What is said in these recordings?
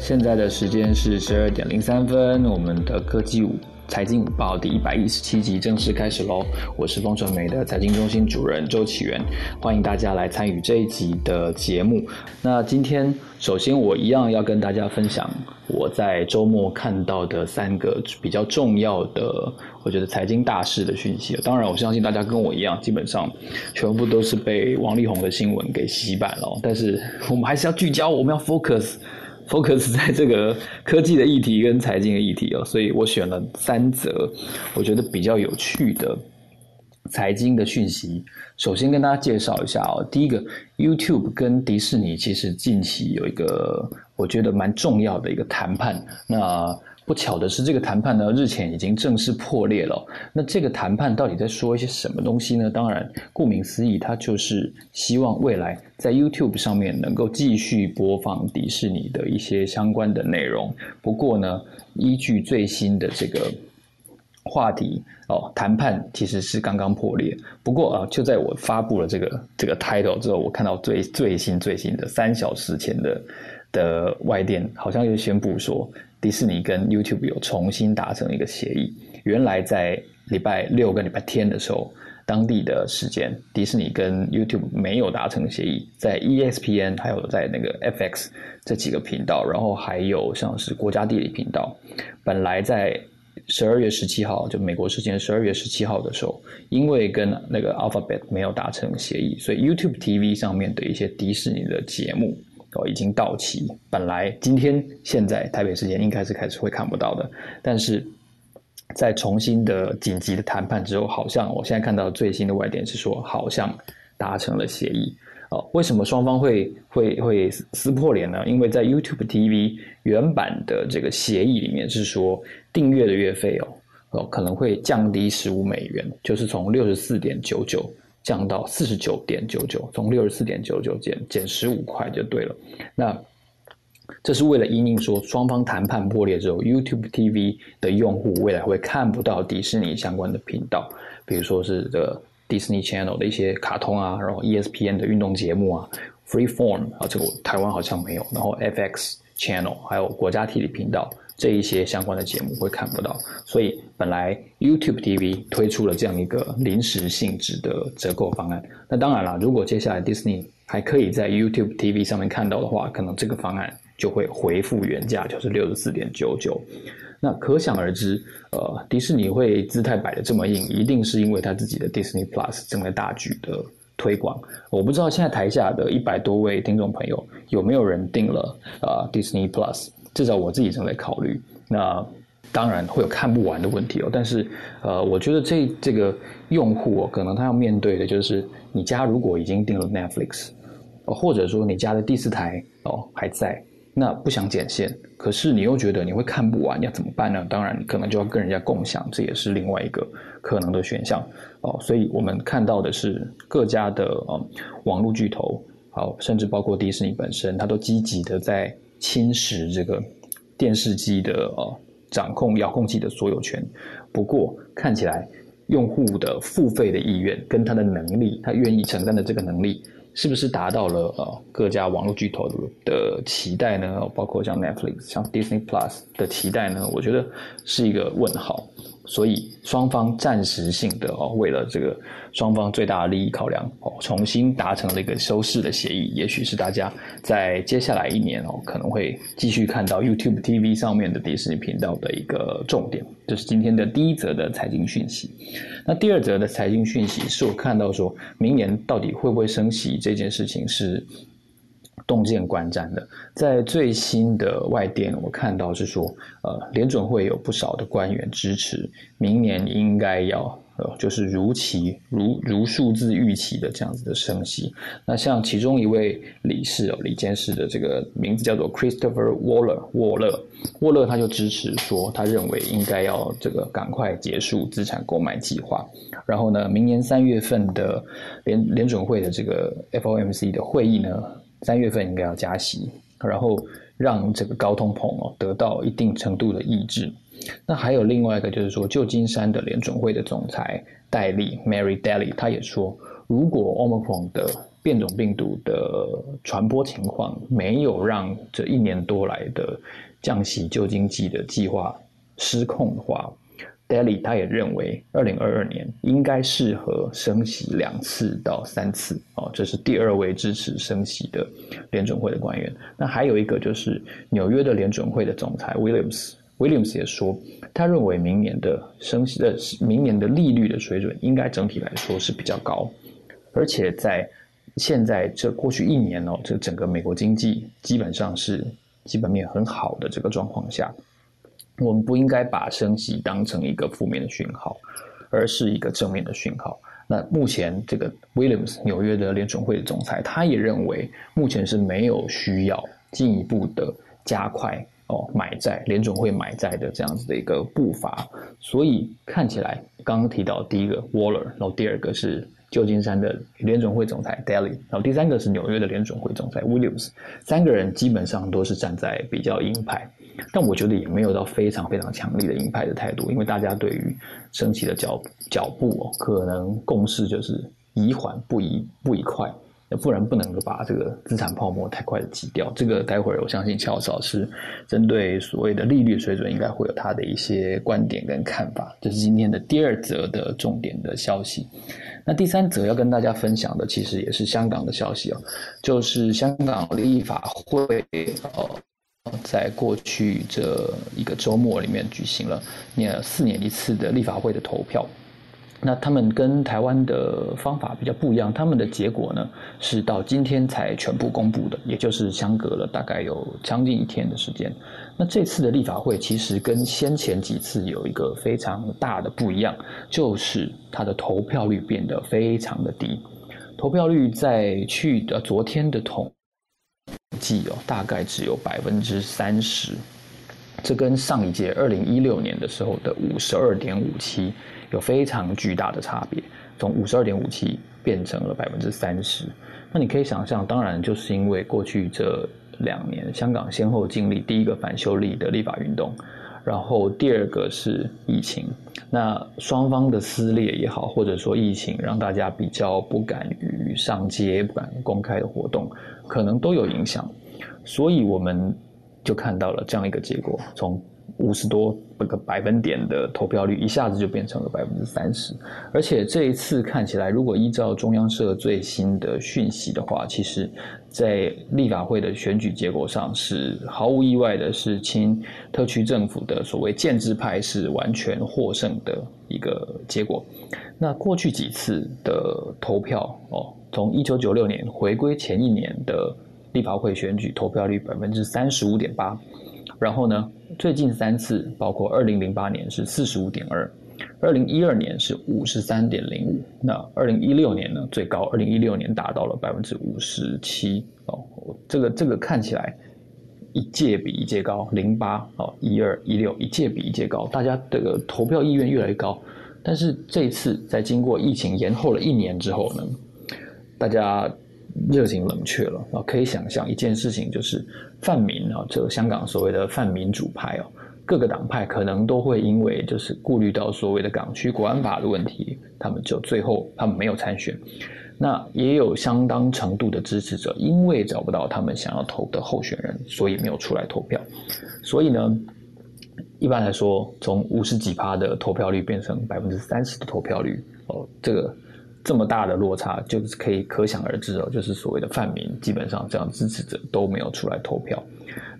现在的时间是十二点零三分，我们的科技五财经午报第一百一十七集正式开始喽！我是风传媒的财经中心主任周启源，欢迎大家来参与这一集的节目。那今天首先我一样要跟大家分享我在周末看到的三个比较重要的，我觉得财经大事的讯息。当然，我相信大家跟我一样，基本上全部都是被王力宏的新闻给洗版了。但是我们还是要聚焦，我们要 focus。Focus 在这个科技的议题跟财经的议题哦，所以我选了三则我觉得比较有趣的财经的讯息。首先跟大家介绍一下哦，第一个 YouTube 跟迪士尼其实近期有一个我觉得蛮重要的一个谈判，那。不巧的是，这个谈判呢日前已经正式破裂了。那这个谈判到底在说一些什么东西呢？当然，顾名思义，它就是希望未来在 YouTube 上面能够继续播放迪士尼的一些相关的内容。不过呢，依据最新的这个话题哦，谈判其实是刚刚破裂。不过啊，就在我发布了这个这个 title 之后，我看到最最新最新的三小时前的的外电好像又宣布说。迪士尼跟 YouTube 有重新达成一个协议。原来在礼拜六跟礼拜天的时候，当地的时间，迪士尼跟 YouTube 没有达成协议，在 ESPN 还有在那个 FX 这几个频道，然后还有像是国家地理频道，本来在十二月十七号，就美国时间十二月十七号的时候，因为跟那个 Alphabet 没有达成协议，所以 YouTube TV 上面的一些迪士尼的节目。哦，已经到期。本来今天现在台北时间应该是开始会看不到的，但是在重新的紧急的谈判之后，好像我现在看到最新的外电是说，好像达成了协议。哦，为什么双方会会会撕破脸呢？因为在 YouTube TV 原版的这个协议里面是说，订阅的月费哦哦可能会降低十五美元，就是从六十四点九九。降到四十九点九九，从六十四点九九减减十五块就对了。那这是为了因应说双方谈判破裂之后，YouTube TV 的用户未来会看不到迪士尼相关的频道，比如说是这个 Disney Channel 的一些卡通啊，然后 ESPN 的运动节目啊，Freeform 啊，这个台湾好像没有，然后 FX Channel 还有国家地理频道。这一些相关的节目会看不到，所以本来 YouTube TV 推出了这样一个临时性质的折扣方案。那当然了，如果接下来 Disney 还可以在 YouTube TV 上面看到的话，可能这个方案就会回复原价，就是六十四点九九。那可想而知，呃，迪士尼会姿态摆的这么硬，一定是因为他自己的 Disney Plus 正在大举的推广。我不知道现在台下的一百多位听众朋友有没有人订了啊 Disney Plus。至少我自己正在考虑，那当然会有看不完的问题哦。但是，呃，我觉得这这个用户哦，可能他要面对的就是，你家如果已经订了 Netflix，或者说你家的第四台哦还在，那不想剪线，可是你又觉得你会看不完，要怎么办呢？当然，可能就要跟人家共享，这也是另外一个可能的选项哦。所以我们看到的是各家的呃网络巨头，好，甚至包括迪士尼本身，它都积极的在。侵蚀这个电视机的呃掌控遥控器的所有权。不过看起来用户的付费的意愿跟他的能力，他愿意承担的这个能力，是不是达到了呃各家网络巨头的期待呢？包括像 Netflix、像 Disney Plus 的期待呢？我觉得是一个问号。所以双方暂时性的哦，为了这个双方最大的利益考量哦，重新达成了一个收视的协议，也许是大家在接下来一年哦，可能会继续看到 YouTube TV 上面的迪士尼频道的一个重点。这是今天的第一则的财经讯息。那第二则的财经讯息是我看到说明年到底会不会升息这件事情是。洞见观瞻的，在最新的外电，我看到是说，呃，联准会有不少的官员支持，明年应该要，呃，就是如期如如数字预期的这样子的升息。那像其中一位理事哦，李监事的这个名字叫做 Christopher Waller，沃勒，沃勒他就支持说，他认为应该要这个赶快结束资产购买计划，然后呢，明年三月份的联联准会的这个 FOMC 的会议呢。三月份应该要加息，然后让这个高通膨哦得到一定程度的抑制。那还有另外一个就是说，旧金山的联准会的总裁戴利 Mary Daly，他也说，如果 Omicron 的变种病毒的传播情况没有让这一年多来的降息救经济的计划失控的话，Daly 他也认为，二零二二年应该适合升息两次到三次哦，这是第二位支持升息的联准会的官员。那还有一个就是纽约的联准会的总裁 Williams，Williams 也说，他认为明年的升息的明年的利率的水准应该整体来说是比较高，而且在现在这过去一年哦，这整个美国经济基本上是基本面很好的这个状况下，我们不应该把升息当成一个负面的讯号，而是一个正面的讯号。那目前这个 Williams 纽约的联准会的总裁，他也认为目前是没有需要进一步的加快哦买债，联准会买债的这样子的一个步伐。所以看起来，刚刚提到第一个 Waller，然后第二个是。旧金山的联总会总裁 Daly，然后第三个是纽约的联总会总裁 Williams，三个人基本上都是站在比较鹰派，但我觉得也没有到非常非常强力的鹰派的态度，因为大家对于升息的脚脚步哦，可能共识就是宜缓不宜不宜快。不然不能够把这个资产泡沫太快的挤掉。这个待会儿我相信乔老师针对所谓的利率水准，应该会有他的一些观点跟看法。这是今天的第二则的重点的消息。那第三则要跟大家分享的，其实也是香港的消息哦，就是香港立法会哦，在过去这一个周末里面举行了四年一次的立法会的投票。那他们跟台湾的方法比较不一样，他们的结果呢是到今天才全部公布的，也就是相隔了大概有将近一天的时间。那这次的立法会其实跟先前几次有一个非常大的不一样，就是它的投票率变得非常的低，投票率在去的昨天的统计哦，大概只有百分之三十，这跟上一届二零一六年的时候的五十二点五七。有非常巨大的差别，从五十二点五七变成了百分之三十。那你可以想象，当然就是因为过去这两年，香港先后经历第一个反修例的立法运动，然后第二个是疫情。那双方的撕裂也好，或者说疫情让大家比较不敢于上街、不敢公开的活动，可能都有影响。所以我们就看到了这样一个结果，从。五十多个百分点的投票率，一下子就变成了百分之三十。而且这一次看起来，如果依照中央社最新的讯息的话，其实，在立法会的选举结果上是毫无意外的，是亲特区政府的所谓建制派是完全获胜的一个结果。那过去几次的投票哦，从一九九六年回归前一年的立法会选举投票率百分之三十五点八。然后呢？最近三次，包括二零零八年是四十五点二，二零一二年是五十三点零五，那二零一六年呢？最高二零一六年达到了百分之五十七哦。这个这个看起来一届比一届高，零八哦一二一六一届比一届高，大家这个投票意愿越来越高。但是这一次在经过疫情延后了一年之后呢，大家。热情冷却了啊！可以想象一件事情，就是泛民啊，这香港所谓的泛民主派哦，各个党派可能都会因为就是顾虑到所谓的港区国安法的问题，他们就最后他们没有参选。那也有相当程度的支持者，因为找不到他们想要投的候选人，所以没有出来投票。所以呢，一般来说，从五十几趴的投票率变成百分之三十的投票率哦，这个。这么大的落差，就是可以可想而知哦，就是所谓的泛民，基本上这样支持者都没有出来投票。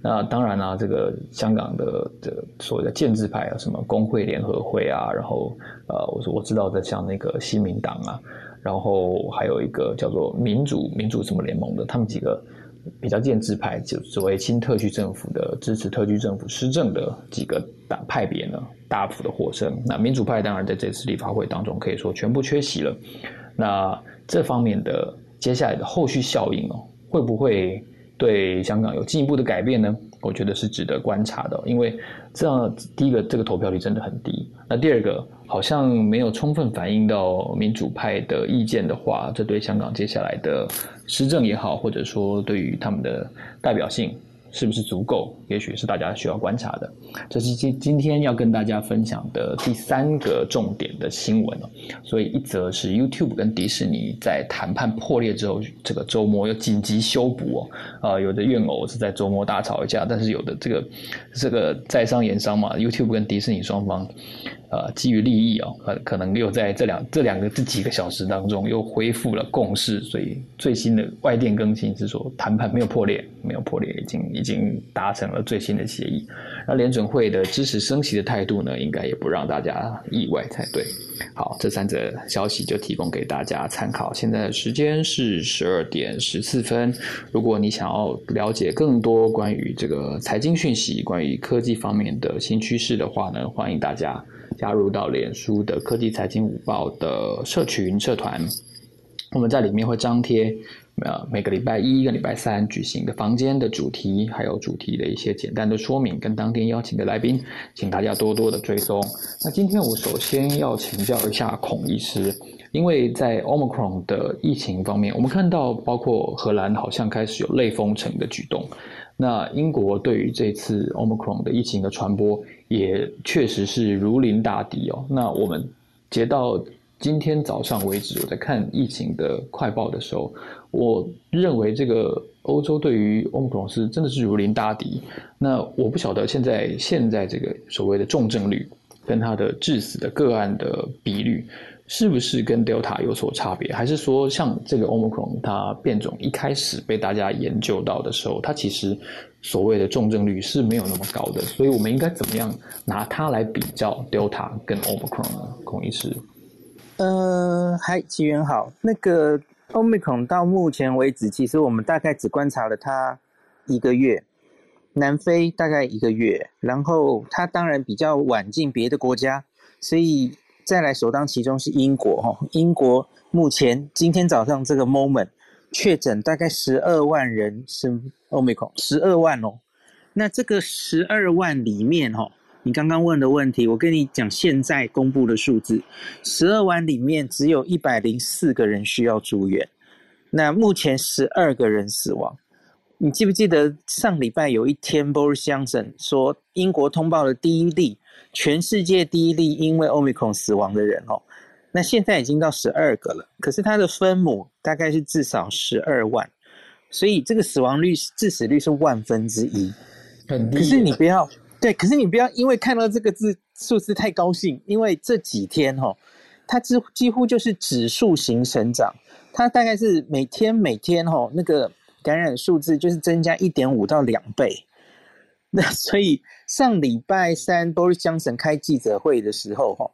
那当然啦，这个香港的这所谓的建制派啊，什么工会联合会啊，然后呃，我说我知道的像那个新民党啊，然后还有一个叫做民主民主什么联盟的，他们几个比较建制派，就所谓亲特区政府的支持特区政府施政的几个党派别呢。大幅的获胜，那民主派当然在这次立法会当中可以说全部缺席了。那这方面的接下来的后续效应哦，会不会对香港有进一步的改变呢？我觉得是值得观察的，因为这样第一个这个投票率真的很低，那第二个好像没有充分反映到民主派的意见的话，这对香港接下来的施政也好，或者说对于他们的代表性是不是足够？也许是大家需要观察的。这是今今天要跟大家分享的第三个重点的新闻哦。所以一则是 YouTube 跟迪士尼在谈判破裂之后，这个周末又紧急修补哦。呃，有的怨偶是在周末大吵一架，但是有的这个这个在商言商嘛，YouTube 跟迪士尼双方。呃，基于利益哦，可能又在这两这两个这几个小时当中又恢复了共识，所以最新的外电更新是说谈判没有破裂，没有破裂，已经已经达成了最新的协议。那联准会的支持升息的态度呢，应该也不让大家意外才对。好，这三则消息就提供给大家参考。现在的时间是十二点十四分。如果你想要了解更多关于这个财经讯息、关于科技方面的新趋势的话呢，欢迎大家。加入到脸书的科技财经午报的社群社团，我们在里面会张贴呃每个礼拜一跟礼拜三举行的房间的主题，还有主题的一些简单的说明，跟当天邀请的来宾，请大家多多的追踪。那今天我首先要请教一下孔医师，因为在 Omicron 的疫情方面，我们看到包括荷兰好像开始有类封城的举动。那英国对于这次 Omicron 的疫情的传播，也确实是如临大敌哦。那我们接到今天早上为止，我在看疫情的快报的时候，我认为这个欧洲对于 Omicron 是真的是如临大敌。那我不晓得现在现在这个所谓的重症率跟它的致死的个案的比率。是不是跟 Delta 有所差别？还是说像这个 Omicron 它变种一开始被大家研究到的时候，它其实所谓的重症率是没有那么高的？所以我们应该怎么样拿它来比较 Delta 跟 Omicron 呢？孔医师，呃，嗨，奇源好。那个 Omicron 到目前为止，其实我们大概只观察了它一个月，南非大概一个月，然后它当然比较晚进别的国家，所以。再来首当其冲是英国哈，英国目前今天早上这个 moment 确诊大概十二万人是 omicron，十二万哦。那这个十二万里面哈，你刚刚问的问题，我跟你讲现在公布的数字，十二万里面只有一百零四个人需要住院，那目前十二个人死亡。你记不记得上礼拜有一天 Boris Johnson 说英国通报的第一例？全世界第一例因为 Omicron 死亡的人哦，那现在已经到十二个了。可是它的分母大概是至少十二万，所以这个死亡率、致死率是万分之一，很低。可是你不要对，可是你不要因为看到这个字数字太高兴，因为这几天哈，它几几乎就是指数型成长，它大概是每天每天哈那个感染数字就是增加一点五到两倍。那所以上礼拜三，Boris Johnson 开记者会的时候，哈，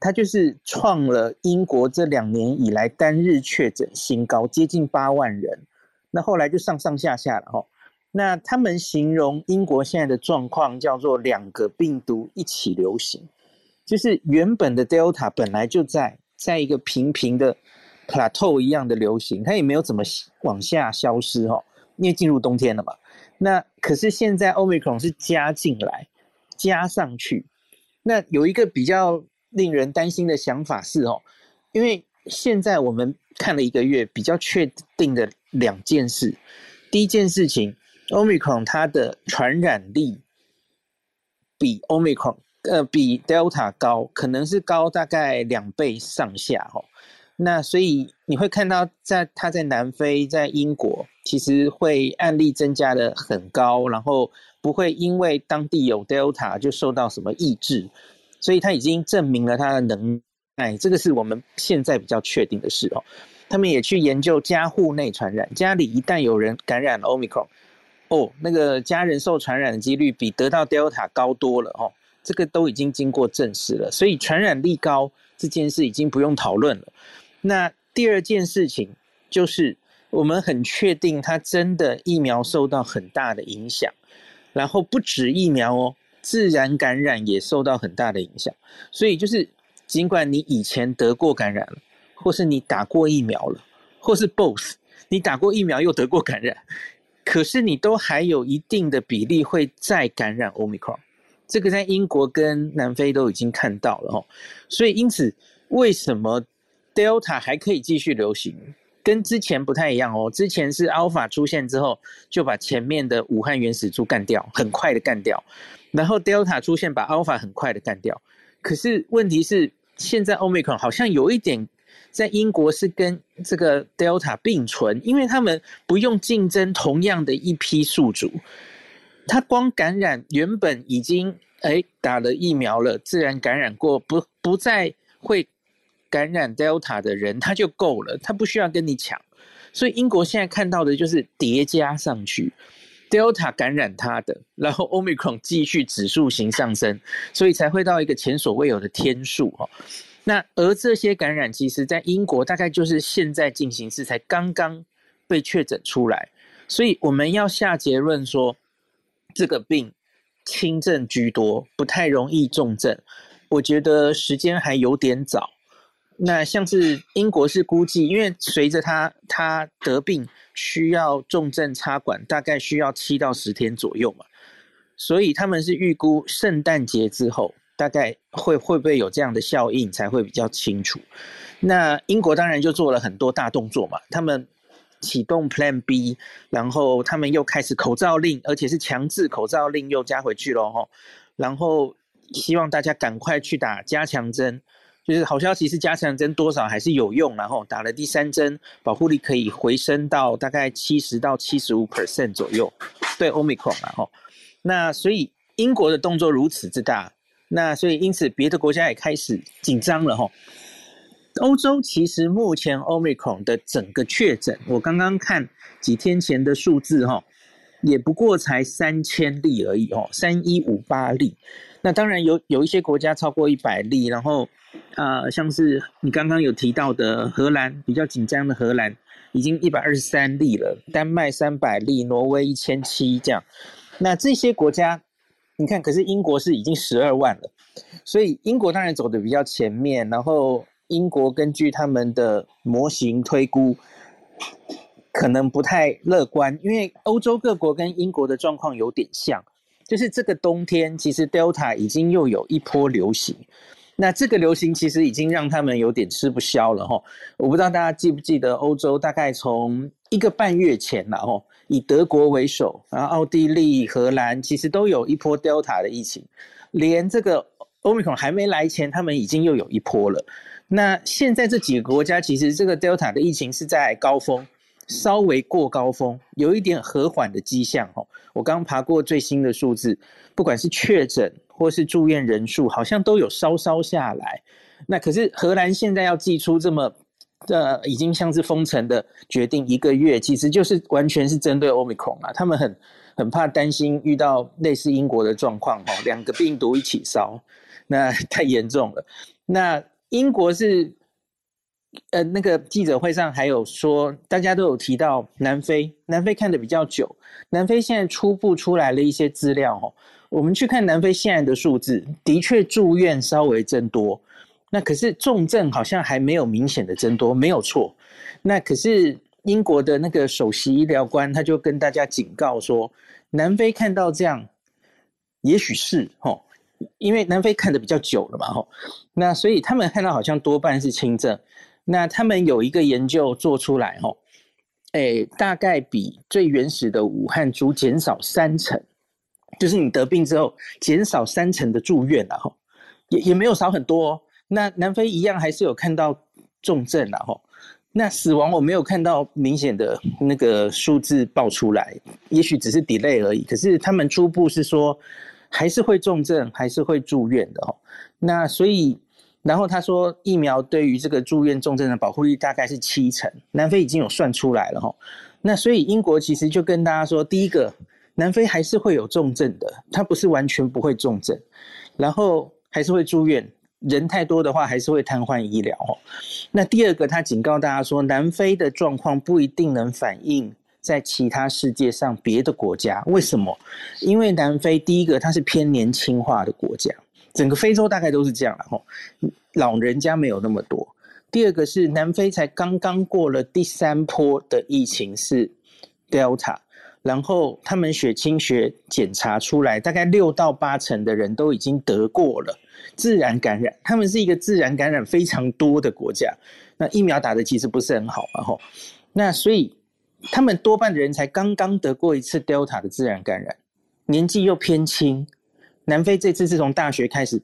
他就是创了英国这两年以来单日确诊新高，接近八万人。那后来就上上下下了，哈。那他们形容英国现在的状况叫做两个病毒一起流行，就是原本的 Delta 本来就在在一个平平的 plateau 一样的流行，它也没有怎么往下消失，哈，因为进入冬天了嘛。那可是现在 Omicron 是加进来，加上去。那有一个比较令人担心的想法是哦，因为现在我们看了一个月，比较确定的两件事。第一件事情，Omicron 它的传染力比 Omicron 呃比 Delta 高，可能是高大概两倍上下哦。那所以你会看到，在它在南非、在英国，其实会案例增加的很高，然后不会因为当地有 Delta 就受到什么抑制，所以它已经证明了它的能耐，这个是我们现在比较确定的事哦。他们也去研究家户内传染，家里一旦有人感染了 Omicron，哦，那个家人受传染的几率比得到 Delta 高多了哦，这个都已经经过证实了，所以传染力高这件事已经不用讨论了。那第二件事情就是，我们很确定它真的疫苗受到很大的影响，然后不止疫苗哦，自然感染也受到很大的影响。所以就是，尽管你以前得过感染了，或是你打过疫苗了，或是 both，你打过疫苗又得过感染，可是你都还有一定的比例会再感染 Omicron。这个在英国跟南非都已经看到了哦。所以因此，为什么？Delta 还可以继续流行，跟之前不太一样哦。之前是 Alpha 出现之后，就把前面的武汉原始株干掉，很快的干掉。然后 Delta 出现，把 Alpha 很快的干掉。可是问题是，现在 Omicron 好像有一点在英国是跟这个 Delta 并存，因为他们不用竞争同样的一批宿主，他光感染原本已经哎打了疫苗了，自然感染过，不不再会感染 Delta 的人，他就够了，他不需要跟你抢。所以英国现在看到的就是叠加上去。Delta 感染他的，然后 Omicron 继续指数型上升，所以才会到一个前所未有的天数哦。那而这些感染，其实在英国大概就是现在进行式才刚刚被确诊出来，所以我们要下结论说，这个病轻症居多，不太容易重症。我觉得时间还有点早。那像是英国是估计，因为随着他他得病需要重症插管，大概需要七到十天左右嘛，所以他们是预估圣诞节之后大概会会不会有这样的效应才会比较清楚。那英国当然就做了很多大动作嘛，他们启动 Plan B，然后他们又开始口罩令，而且是强制口罩令又加回去了哈，然后希望大家赶快去打加强针。就是好消息是加强针多少还是有用，然后打了第三针，保护力可以回升到大概七十到七十五 percent 左右，对 omicron 啊吼，那所以英国的动作如此之大，那所以因此别的国家也开始紧张了吼。欧洲其实目前 omicron 的整个确诊，我刚刚看几天前的数字哈，也不过才三千例而已哦，三一五八例。那当然有有一些国家超过一百例，然后，呃，像是你刚刚有提到的荷兰比较紧张的荷兰，已经一百二十三例了，丹麦三百例，挪威一千七这样。那这些国家，你看，可是英国是已经十二万了，所以英国当然走的比较前面。然后英国根据他们的模型推估，可能不太乐观，因为欧洲各国跟英国的状况有点像。就是这个冬天，其实 Delta 已经又有一波流行，那这个流行其实已经让他们有点吃不消了哈。我不知道大家记不记得，欧洲大概从一个半月前了哦，以德国为首，然后奥地利、荷兰其实都有一波 Delta 的疫情，连这个 Omicron 还没来前，他们已经又有一波了。那现在这几个国家，其实这个 Delta 的疫情是在高峰。稍微过高峰，有一点和缓的迹象哦。我刚爬过最新的数字，不管是确诊或是住院人数，好像都有稍稍下来。那可是荷兰现在要寄出这么呃，已经像是封城的决定一个月，其实就是完全是针对 Omicron 啊。他们很很怕担心遇到类似英国的状况哦，两个病毒一起烧，那 太严重了。那英国是。呃，那个记者会上还有说，大家都有提到南非，南非看的比较久。南非现在初步出来了一些资料哦，我们去看南非现在的数字，的确住院稍微增多，那可是重症好像还没有明显的增多，没有错。那可是英国的那个首席医疗官他就跟大家警告说，南非看到这样，也许是吼，因为南非看的比较久了嘛吼，那所以他们看到好像多半是轻症。那他们有一个研究做出来，吼，哎，大概比最原始的武汉猪减少三成，就是你得病之后减少三成的住院了，吼，也也没有少很多。哦那南非一样还是有看到重症了，吼，那死亡我没有看到明显的那个数字报出来，也许只是 delay 而已。可是他们初步是说还是会重症，还是会住院的，吼。那所以。然后他说，疫苗对于这个住院重症的保护率大概是七成，南非已经有算出来了哈。那所以英国其实就跟大家说，第一个，南非还是会有重症的，它不是完全不会重症，然后还是会住院，人太多的话还是会瘫痪医疗哦。那第二个，他警告大家说，南非的状况不一定能反映在其他世界上别的国家，为什么？因为南非第一个它是偏年轻化的国家。整个非洲大概都是这样了吼，老人家没有那么多。第二个是南非才刚刚过了第三波的疫情是 Delta，然后他们血清学检查出来，大概六到八成的人都已经得过了自然感染。他们是一个自然感染非常多的国家，那疫苗打的其实不是很好嘛，吼。那所以他们多半的人才刚刚得过一次 Delta 的自然感染，年纪又偏轻。南非这次是从大学开始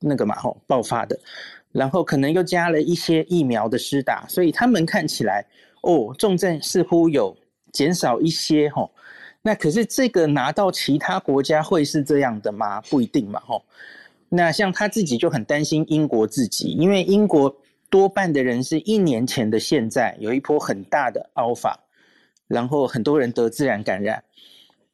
那个嘛，吼爆发的，然后可能又加了一些疫苗的施打，所以他们看起来哦，重症似乎有减少一些，吼。那可是这个拿到其他国家会是这样的吗？不一定嘛，吼。那像他自己就很担心英国自己，因为英国多半的人是一年前的现在有一波很大的 Alpha，然后很多人得自然感染，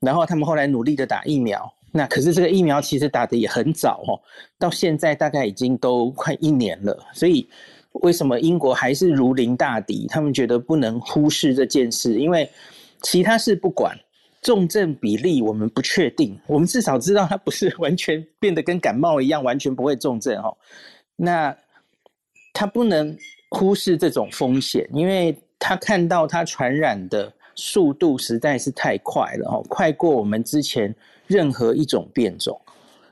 然后他们后来努力的打疫苗，那可是这个疫苗其实打的也很早哦，到现在大概已经都快一年了，所以为什么英国还是如临大敌？他们觉得不能忽视这件事，因为其他事不管。重症比例我们不确定，我们至少知道它不是完全变得跟感冒一样，完全不会重症哦。那他不能忽视这种风险，因为他看到他传染的速度实在是太快了哦，快过我们之前任何一种变种。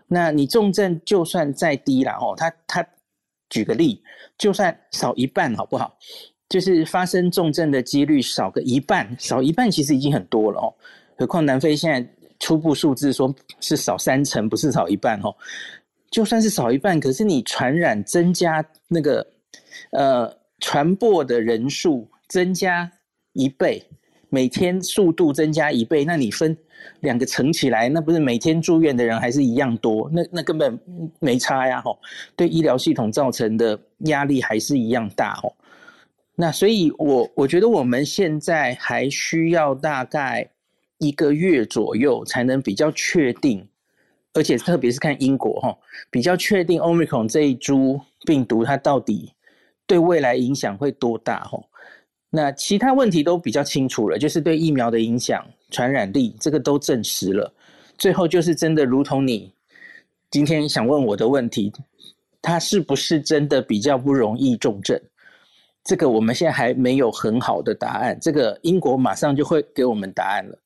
那你重症就算再低了哦，他他举个例，就算少一半好不好？就是发生重症的几率少个一半，少一半其实已经很多了哦。何况南非现在初步数字说是少三成，不是少一半哦。就算是少一半，可是你传染增加那个呃传播的人数增加一倍，每天速度增加一倍，那你分两个乘起来，那不是每天住院的人还是一样多？那那根本没差呀！吼，对医疗系统造成的压力还是一样大哦。那所以，我我觉得我们现在还需要大概。一个月左右才能比较确定，而且特别是看英国哈，比较确定 Omicron 这一株病毒它到底对未来影响会多大哈。那其他问题都比较清楚了，就是对疫苗的影响、传染力这个都证实了。最后就是真的如同你今天想问我的问题，它是不是真的比较不容易重症？这个我们现在还没有很好的答案。这个英国马上就会给我们答案了。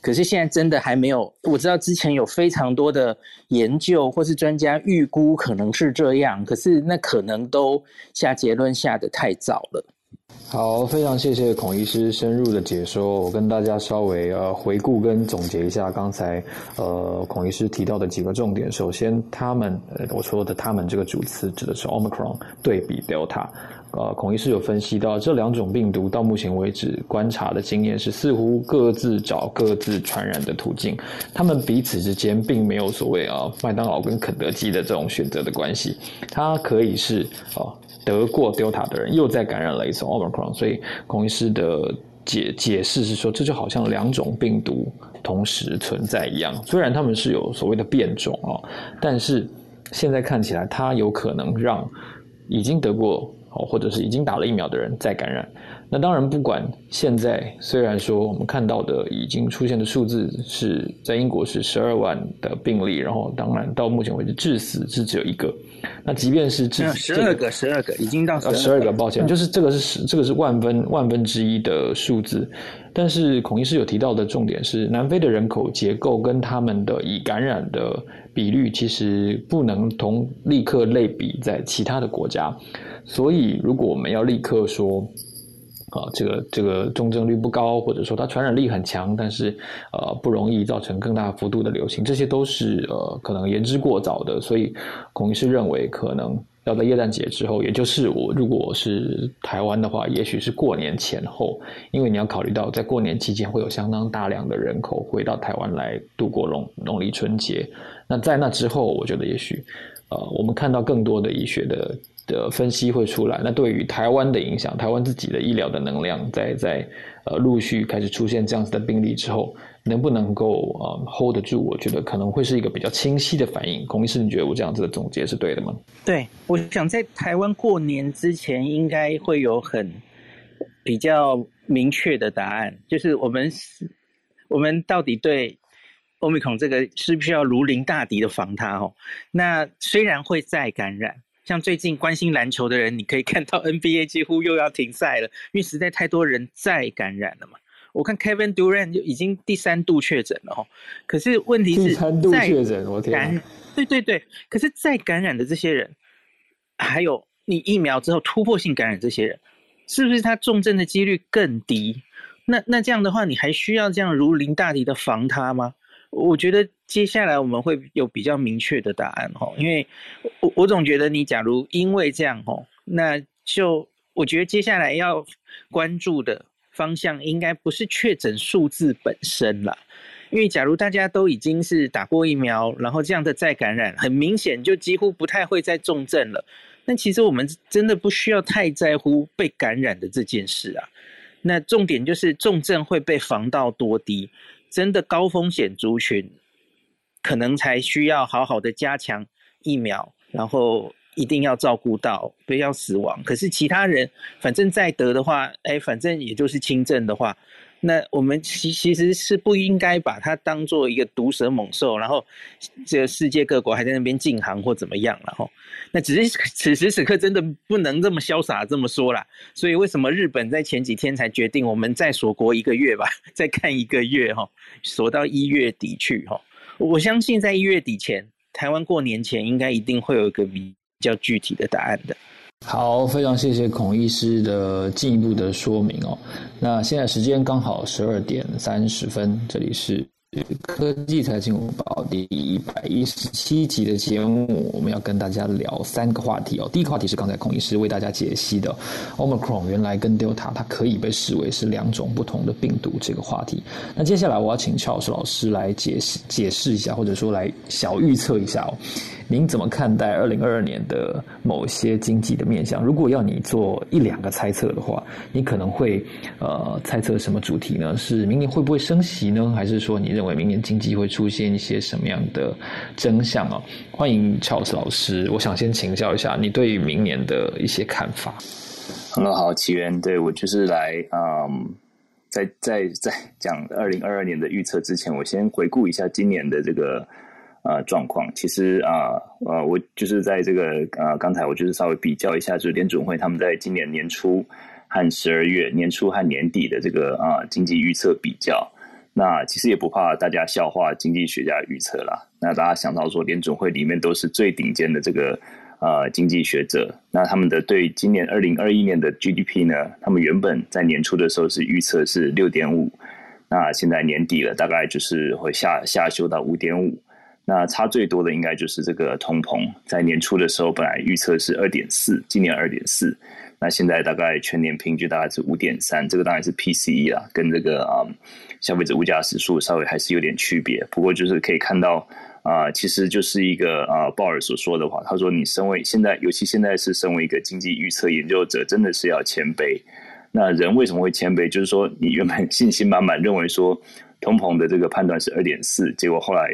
可是现在真的还没有，我知道之前有非常多的研究或是专家预估可能是这样，可是那可能都下结论下的太早了。好，非常谢谢孔医师深入的解说，我跟大家稍微呃回顾跟总结一下刚才呃孔医师提到的几个重点。首先，他们我说的他们这个主词指的是 Omicron 对比 Delta。呃，孔医师有分析到这两种病毒到目前为止观察的经验是，似乎各自找各自传染的途径，他们彼此之间并没有所谓啊麦当劳跟肯德基的这种选择的关系，它可以是啊得过 Delta 的人又再感染了一次 Omicron，所以孔医师的解解释是说，这就好像两种病毒同时存在一样，虽然他们是有所谓的变种啊，但是现在看起来它有可能让已经得过。哦，或者是已经打了疫苗的人再感染，那当然不管现在虽然说我们看到的已经出现的数字是在英国是十二万的病例，然后当然到目前为止致死是只有一个，那即便是致十二个十二个已经到十二个，抱歉，就是这个是十这个是万分万分之一的数字，但是孔医师有提到的重点是南非的人口结构跟他们的已感染的比率其实不能同立刻类比在其他的国家。所以，如果我们要立刻说，啊，这个这个重症率不高，或者说它传染力很强，但是呃不容易造成更大幅度的流行，这些都是呃可能言之过早的。所以，孔医师认为，可能要在耶诞节之后，也就是我如果是台湾的话，也许是过年前后，因为你要考虑到在过年期间会有相当大量的人口回到台湾来度过农农历春节。那在那之后，我觉得也许呃我们看到更多的医学的。的分析会出来，那对于台湾的影响，台湾自己的医疗的能量，在在呃陆续开始出现这样子的病例之后，能不能够呃 hold 得住？我觉得可能会是一个比较清晰的反应。孔医师，你觉得我这样子的总结是对的吗？对，我想在台湾过年之前，应该会有很比较明确的答案，就是我们我们到底对欧米孔这个是不是要如临大敌的防它？哦，那虽然会再感染。像最近关心篮球的人，你可以看到 NBA 几乎又要停赛了，因为实在太多人再感染了嘛。我看 Kevin Durant 就已经第三度确诊了哦。可是问题是，第三度确诊，我天！对对对，可是再感染的这些人，还有你疫苗之后突破性感染这些人，是不是他重症的几率更低？那那这样的话，你还需要这样如临大敌的防他吗？我觉得接下来我们会有比较明确的答案哈，因为我我总觉得你假如因为这样哈，那就我觉得接下来要关注的方向应该不是确诊数字本身了，因为假如大家都已经是打过疫苗，然后这样的再感染，很明显就几乎不太会再重症了。那其实我们真的不需要太在乎被感染的这件事啊。那重点就是重症会被防到多低？真的高风险族群，可能才需要好好的加强疫苗，然后一定要照顾到不要死亡。可是其他人，反正再得的话，哎，反正也就是轻症的话。那我们其其实是不应该把它当做一个毒蛇猛兽，然后这世界各国还在那边禁航或怎么样了哈。那只是此时此刻真的不能这么潇洒这么说啦。所以为什么日本在前几天才决定我们再锁国一个月吧，再看一个月哈，锁到一月底去哈。我相信在一月底前，台湾过年前应该一定会有一个比较具体的答案的。好，非常谢谢孔医师的进一步的说明哦。那现在时间刚好十二点三十分，这里是科技财经五报第一百一十七集的节目，我们要跟大家聊三个话题哦。第一个话题是刚才孔医师为大家解析的，Omicron 原来跟 Delta 它可以被视为是两种不同的病毒这个话题。那接下来我要请乔老师来解释解释一下，或者说来小预测一下哦。您怎么看待二零二二年的某些经济的面向？如果要你做一两个猜测的话，你可能会呃猜测什么主题呢？是明年会不会升息呢？还是说你认为明年经济会出现一些什么样的真相啊？欢迎乔斯老师，我想先请教一下你对于明年的一些看法。很好，奇源，对我就是来嗯，在在在讲二零二二年的预测之前，我先回顾一下今年的这个。呃，状况其实啊，呃，我就是在这个呃，刚才我就是稍微比较一下，就是联准会他们在今年年初和十二月年初和年底的这个啊经济预测比较，那其实也不怕大家笑话经济学家预测啦。那大家想到说联准会里面都是最顶尖的这个呃经济学者，那他们的对今年二零二一年的 GDP 呢，他们原本在年初的时候是预测是六点五，那现在年底了，大概就是会下下修到五点五。那差最多的应该就是这个通膨，在年初的时候本来预测是二点四，今年二点四，那现在大概全年平均大概是五点三，这个当然是 PCE 啦，跟这个啊消费者物价指数稍微还是有点区别。不过就是可以看到啊，其实就是一个啊鲍尔所说的话，他说你身为现在，尤其现在是身为一个经济预测研究者，真的是要谦卑。那人为什么会谦卑？就是说你原本信心满满，认为说通膨的这个判断是二点四，结果后来。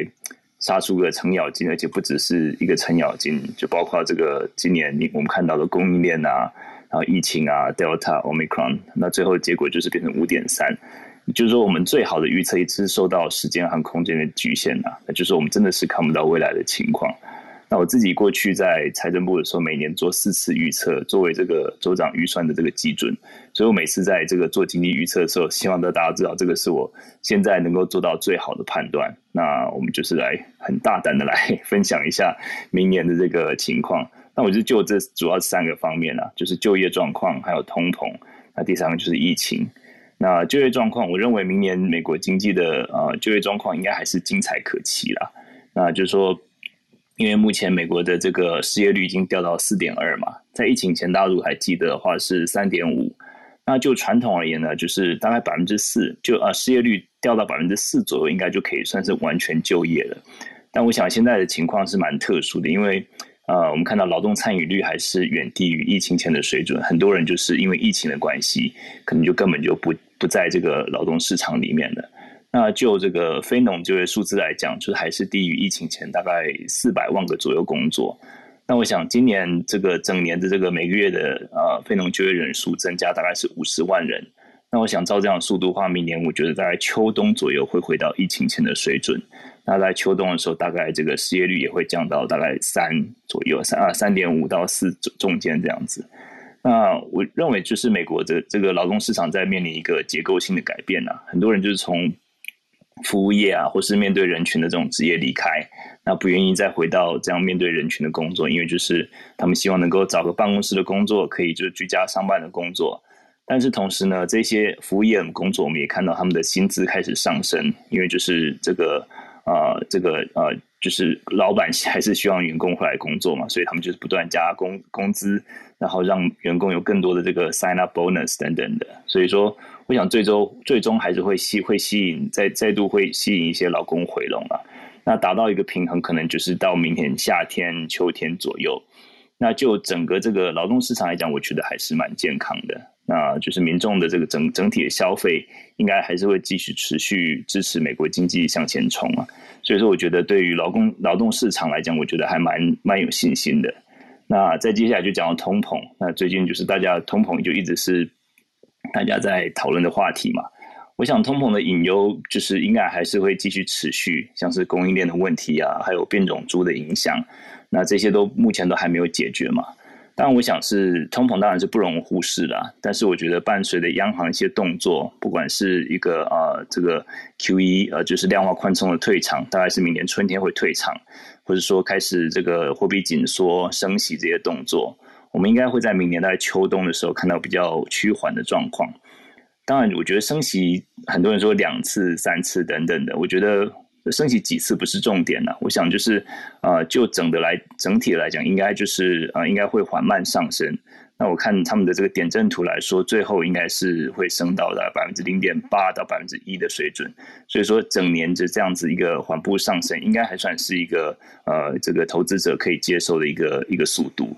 杀出个程咬金，而且不只是一个程咬金，就包括这个今年你我们看到的供应链啊，然后疫情啊，Delta、Omicron，那最后结果就是变成五点三，就是说我们最好的预测一直受到时间和空间的局限呐，那就是我们真的是看不到未来的情况。那我自己过去在财政部的时候，每年做四次预测，作为这个州长预算的这个基准，所以我每次在这个做经济预测的时候，希望大家知道，这个是我现在能够做到最好的判断。那我们就是来很大胆的来分享一下明年的这个情况。那我就就这主要三个方面啊，就是就业状况，还有通膨，那第三个就是疫情。那就业状况，我认为明年美国经济的呃就业状况应该还是精彩可期啦。那就是说。因为目前美国的这个失业率已经掉到四点二嘛，在疫情前，大陆还记得的话是三点五。那就传统而言呢，就是大概百分之四，就啊失业率掉到百分之四左右，应该就可以算是完全就业了。但我想现在的情况是蛮特殊的，因为呃，我们看到劳动参与率还是远低于疫情前的水准，很多人就是因为疫情的关系，可能就根本就不不在这个劳动市场里面了。那就这个非农就业数字来讲，就是还是低于疫情前大概四百万个左右工作。那我想今年这个整年的这个每个月的呃非农就业人数增加大概是五十万人。那我想照这样速度的话，明年我觉得大概秋冬左右会回到疫情前的水准。那在秋冬的时候，大概这个失业率也会降到大概三左右，三啊三点五到四中间这样子。那我认为就是美国的这个劳动市场在面临一个结构性的改变啊，很多人就是从服务业啊，或是面对人群的这种职业离开，那不愿意再回到这样面对人群的工作，因为就是他们希望能够找个办公室的工作，可以就是居家上班的工作。但是同时呢，这些服务业的工作，我们也看到他们的薪资开始上升，因为就是这个呃，这个呃，就是老板还是希望员工回来工作嘛，所以他们就是不断加工工资，然后让员工有更多的这个 sign up bonus 等等的。所以说，我想最终最终还是会吸会吸引再再度会吸引一些劳工回笼啊。那达到一个平衡，可能就是到明年夏天秋天左右。那就整个这个劳动市场来讲，我觉得还是蛮健康的。那就是民众的这个整整体的消费，应该还是会继续持续支持美国经济向前冲啊。所以说，我觉得对于劳工劳动市场来讲，我觉得还蛮蛮有信心的。那再接下来就讲到通膨，那最近就是大家通膨就一直是大家在讨论的话题嘛。我想通膨的隐忧就是应该还是会继续持续，像是供应链的问题啊，还有变种猪的影响，那这些都目前都还没有解决嘛。但，我想是通膨当然是不容忽视的，但是我觉得伴随着央行一些动作，不管是一个呃这个 Q E 呃就是量化宽松的退场，大概是明年春天会退场，或者说开始这个货币紧缩、升息这些动作，我们应该会在明年大概秋冬的时候看到比较趋缓的状况。当然，我觉得升息很多人说两次、三次等等的，我觉得。升级几次不是重点了，我想就是，呃，就整的来整体来讲，应该就是呃，应该会缓慢上升。那我看他们的这个点阵图来说，最后应该是会升到的百分之零点八到百分之一的水准。所以说，整年就这样子一个缓步上升，应该还算是一个呃，这个投资者可以接受的一个一个速度。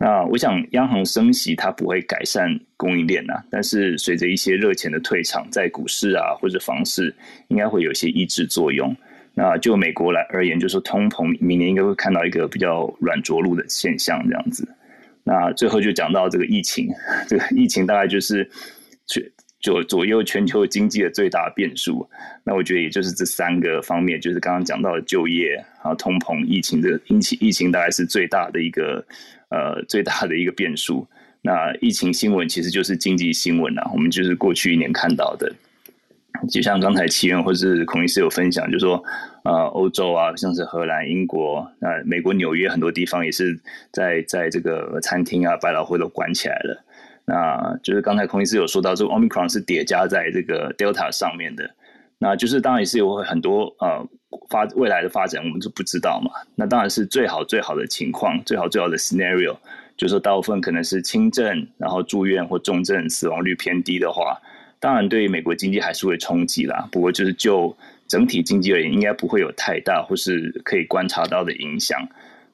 那我想，央行升息它不会改善供应链呐，但是随着一些热钱的退场，在股市啊或者房市，应该会有一些抑制作用。那就美国来而言，就是通膨明年应该会看到一个比较软着陆的现象，这样子。那最后就讲到这个疫情，这个疫情大概就是全左左右全球经济的最大变数。那我觉得也就是这三个方面，就是刚刚讲到的就业啊、通膨、疫情的引起疫情大概是最大的一个呃最大的一个变数。那疫情新闻其实就是经济新闻啊，我们就是过去一年看到的。就像刚才奇源或是孔医师有分享，就说，呃，欧洲啊，像是荷兰、英国，那美国纽约很多地方也是在在这个餐厅啊、百老汇都关起来了。那就是刚才孔医师有说到，这个 omicron 是叠加在这个 delta 上面的。那就是当然也是有很多呃发未来的发展，我们就不知道嘛。那当然是最好最好的情况，最好最好的 scenario，就是说大部分可能是轻症，然后住院或重症，死亡率偏低的话。当然，对于美国经济还是会冲击啦。不过，就是就整体经济而言，应该不会有太大或是可以观察到的影响。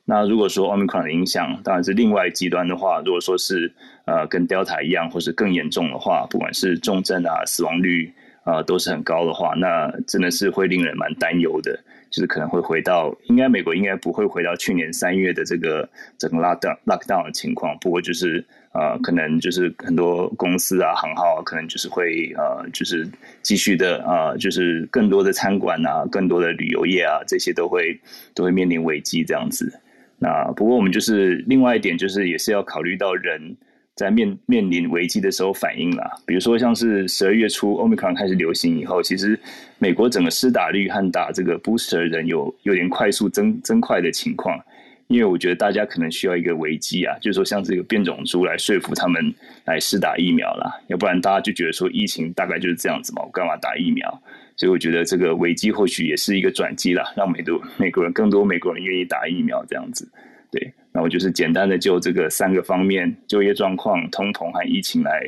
那如果说 Omicron 的影响，当然是另外极端的话，如果说是呃跟 Delta 一样，或是更严重的话，不管是重症啊、死亡率啊都是很高的话，那真的是会令人蛮担忧的。就是可能会回到，应该美国应该不会回到去年三月的这个整个 lockdown lockdown 的情况。不过就是呃，可能就是很多公司啊、行号啊，可能就是会呃，就是继续的呃，就是更多的餐馆啊、更多的旅游业啊，这些都会都会面临危机这样子。那不过我们就是另外一点，就是也是要考虑到人。在面面临危机的时候反应了，比如说像是十二月初 Omicron 开始流行以后，其实美国整个施打率和打这个 booster 人有有点快速增增快的情况，因为我觉得大家可能需要一个危机啊，就是说像这个变种株来说服他们来施打疫苗啦，要不然大家就觉得说疫情大概就是这样子嘛，我干嘛打疫苗？所以我觉得这个危机或许也是一个转机啦，让美多美国人更多美国人愿意打疫苗这样子，对。那我就是简单的就这个三个方面：就业状况、通膨和疫情来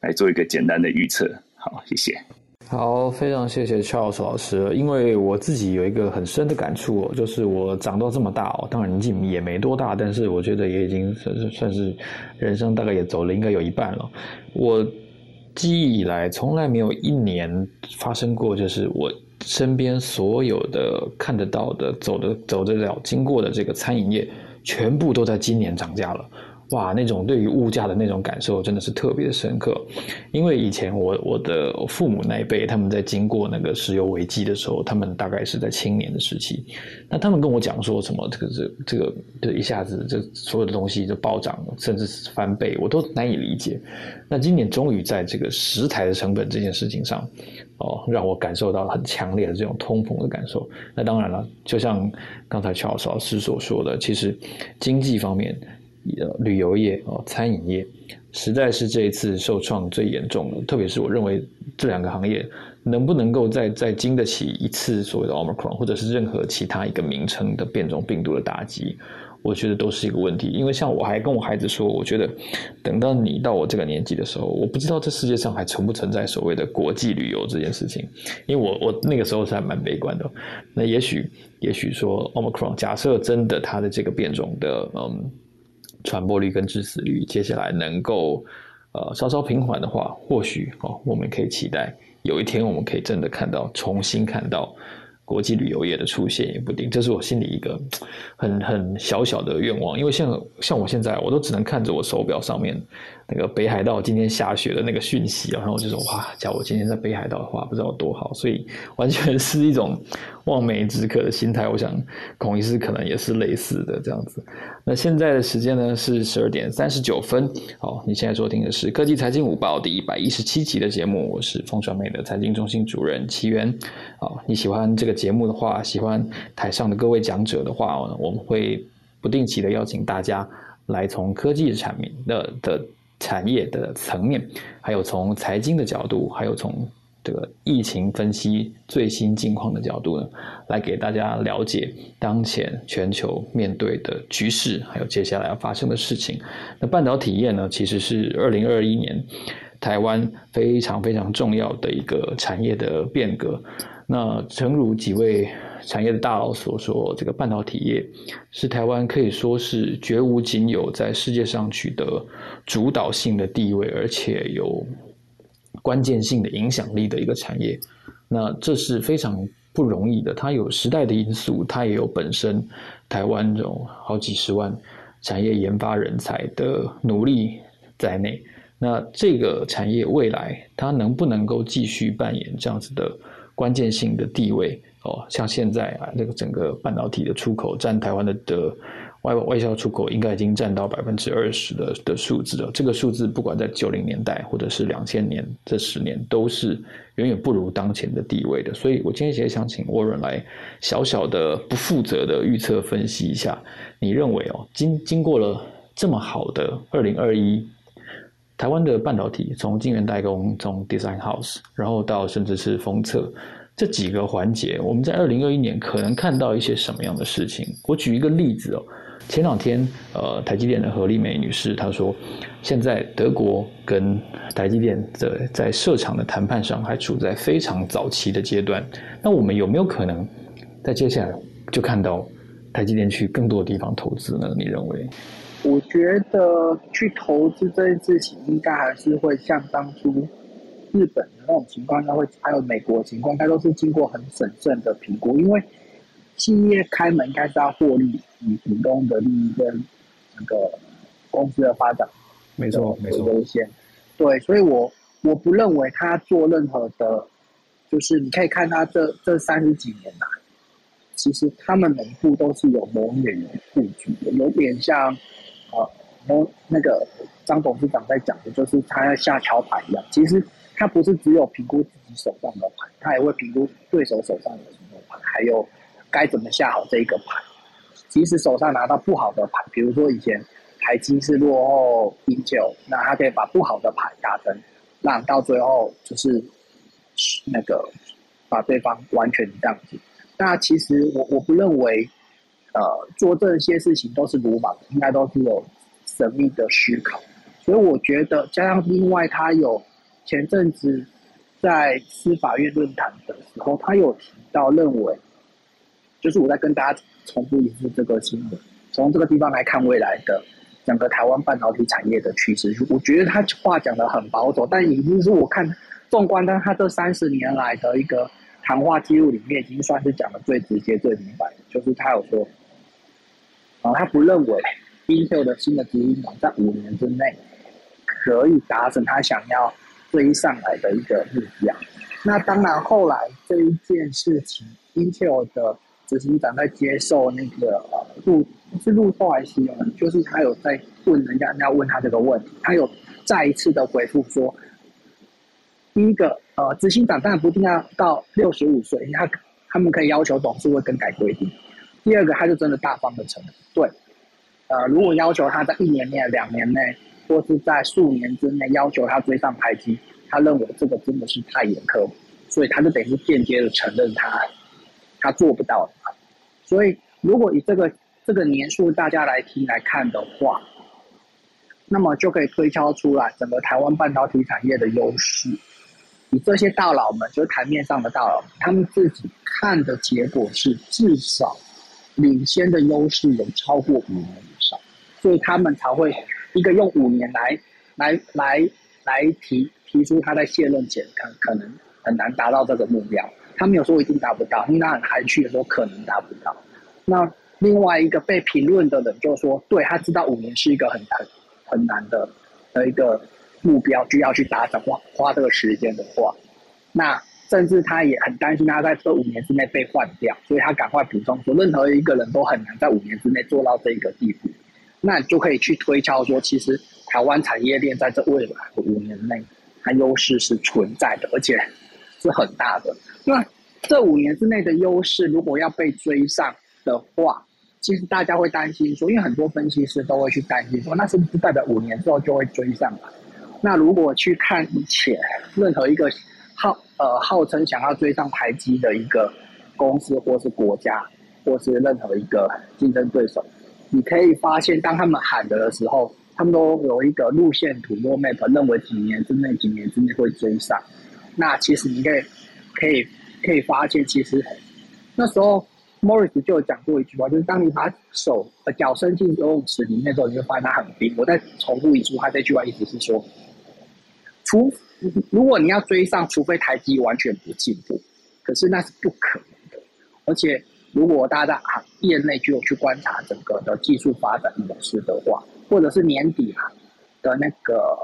来做一个简单的预测。好，谢谢。好，非常谢谢 Charles 老师。因为我自己有一个很深的感触哦，就是我长到这么大哦，当然年纪也没多大，但是我觉得也已经算是算是人生大概也走了应该有一半了。我记忆以来从来没有一年发生过，就是我身边所有的看得到的、走的走得了、经过的这个餐饮业。全部都在今年涨价了，哇，那种对于物价的那种感受真的是特别的深刻。因为以前我我的父母那一辈，他们在经过那个石油危机的时候，他们大概是在青年的时期，那他们跟我讲说什么，这个这这个就一下子这所有的东西就暴涨，甚至是翻倍，我都难以理解。那今年终于在这个食材的成本这件事情上，哦，让我感受到很强烈的这种通膨的感受。那当然了，就像刚才乔老师所说的，其实经济方面。呃，旅游业哦，餐饮业，实在是这一次受创最严重的。特别是我认为这两个行业能不能够再再经得起一次所谓的 Omicron，或者是任何其他一个名称的变种病毒的打击，我觉得都是一个问题。因为像我还跟我孩子说，我觉得等到你到我这个年纪的时候，我不知道这世界上还存不存在所谓的国际旅游这件事情。因为我我那个时候是还蛮悲观的。那也许也许说 Omicron，假设真的它的这个变种的嗯。传播率跟致死率接下来能够呃稍稍平缓的话，或许哦，我们可以期待有一天我们可以真的看到重新看到国际旅游业的出现也不定。这是我心里一个 很很小小的愿望，因为像像我现在我都只能看着我手表上面。那个北海道今天下雪的那个讯息啊，然后我就说哇，假我今天在北海道的话，不知道多好。所以完全是一种望梅止渴的心态。我想孔医师可能也是类似的这样子。那现在的时间呢是十二点三十九分。好，你现在收听的是科技财经午报第一百一十七集的节目，我是风传媒的财经中心主任齐源。好，你喜欢这个节目的话，喜欢台上的各位讲者的话，我们会不定期的邀请大家来从科技产品的的。产业的层面，还有从财经的角度，还有从这个疫情分析最新境况的角度呢，来给大家了解当前全球面对的局势，还有接下来要发生的事情。那半导体业呢，其实是二零二一年台湾非常非常重要的一个产业的变革。那诚如几位。产业的大佬所说，这个半导体业是台湾可以说是绝无仅有在世界上取得主导性的地位，而且有关键性的影响力的一个产业。那这是非常不容易的，它有时代的因素，它也有本身台湾这种好几十万产业研发人才的努力在内。那这个产业未来它能不能够继续扮演这样子的关键性的地位？哦，像现在啊，这个整个半导体的出口占台湾的的外外销出口，应该已经占到百分之二十的的数字了。这个数字不管在九零年代或者是两千年这十年，都是远远不如当前的地位的。所以我今天也想请沃伦来小小的不负责的预测分析一下，你认为哦，经经过了这么好的二零二一，台湾的半导体从晶圆代工，从 design house，然后到甚至是封测。这几个环节，我们在二零二一年可能看到一些什么样的事情？我举一个例子哦，前两天，呃，台积电的何丽梅女士她说，现在德国跟台积电的在设厂的谈判上还处在非常早期的阶段。那我们有没有可能在接下来就看到台积电去更多的地方投资呢？你认为？我觉得去投资这件事情，应该还是会像当初。日本的那种情况，应该会还有美国情况，它都是经过很审慎的评估，因为企业开门应该是要获利，以股东的利益跟那个公司的发展，没错，没错，优先。对，所以我我不认为他做任何的，就是你可以看他这这三十几年来，其实他们每一步都是有谋远的布局的，有点像啊，谋那个张董事长在讲的，就是他要下桥牌一样，其实。他不是只有评估自己手上的牌，他也会评估对手手上的什么牌，还有该怎么下好这一个牌。即使手上拿到不好的牌，比如说以前台积是落后英九，那他可以把不好的牌打成，让到最后就是那个把对方完全这样子。那其实我我不认为，呃，做这些事情都是鲁莽，应该都是有神秘的思考。所以我觉得，加上另外他有。前阵子在司法院论坛的时候，他有提到认为，就是我在跟大家重复一次这个新闻。从这个地方来看未来的整个台湾半导体产业的趋势，我觉得他话讲的很保守，但已经是我看纵观他他这三十年来的一个谈话记录里面，已经算是讲的最直接、最明白的。就是他有说，啊，他不认为 Intel 的新的执行长在五年之内可以达成他想要追上来的一个目标。那当然，后来这一件事情，Intel 的执行长在接受那个呃路是路透还是新闻，就是他有在问人家要问他这个问题，他有再一次的回复说，第一个呃执行长当然不一定要到六十五岁，他他们可以要求董事会更改规定。第二个，他就真的大方的承认，对，呃，如果要求他在一年内、两年内，或是在数年之内要求他追上台积，他认为这个真的是太严苛，所以他就等于是间接的承认他他做不到。所以，如果以这个这个年数大家来听来看的话，那么就可以推敲出来整个台湾半导体产业的优势。以这些大佬们，就是台面上的大佬，他们自己看的结果是至少。领先的优势有超过五年以上，所以他们才会一个用五年来来来来提提出他在卸任前可可能很难达到这个目标。他没有说一定达不到，因为他很含蓄的说可能达不到。那另外一个被评论的人就说，对他知道五年是一个很很很难的的一个目标，就要去达成花花这个时间的话，那。甚至他也很担心他在这五年之内被换掉，所以他赶快补充说，任何一个人都很难在五年之内做到这一个地步。那就可以去推敲说，其实台湾产业链在这未来的五年内，它优势是存在的，而且是很大的。那这五年之内的优势，如果要被追上的话，其实大家会担心说，因为很多分析师都会去担心说，那是不是代表五年之后就会追上来？那如果去看以前任何一个。呃，号称想要追上台积的一个公司，或是国家，或是任何一个竞争对手，你可以发现，当他们喊的的时候，他们都有一个路线图 （roadmap），认为几年之内、几年之内会追上。那其实你可以可以可以发现，其实那时候 Morris 就有讲过一句话，就是当你把手呃脚伸进游泳池里面的时候，你就发现它很冰。我再重复一次，他这句话意思是说，除如果你要追上，除非台积完全不进步，可是那是不可能的。而且，如果大家在行业内就去观察整个的技术发展模式的话，或者是年底啊的那个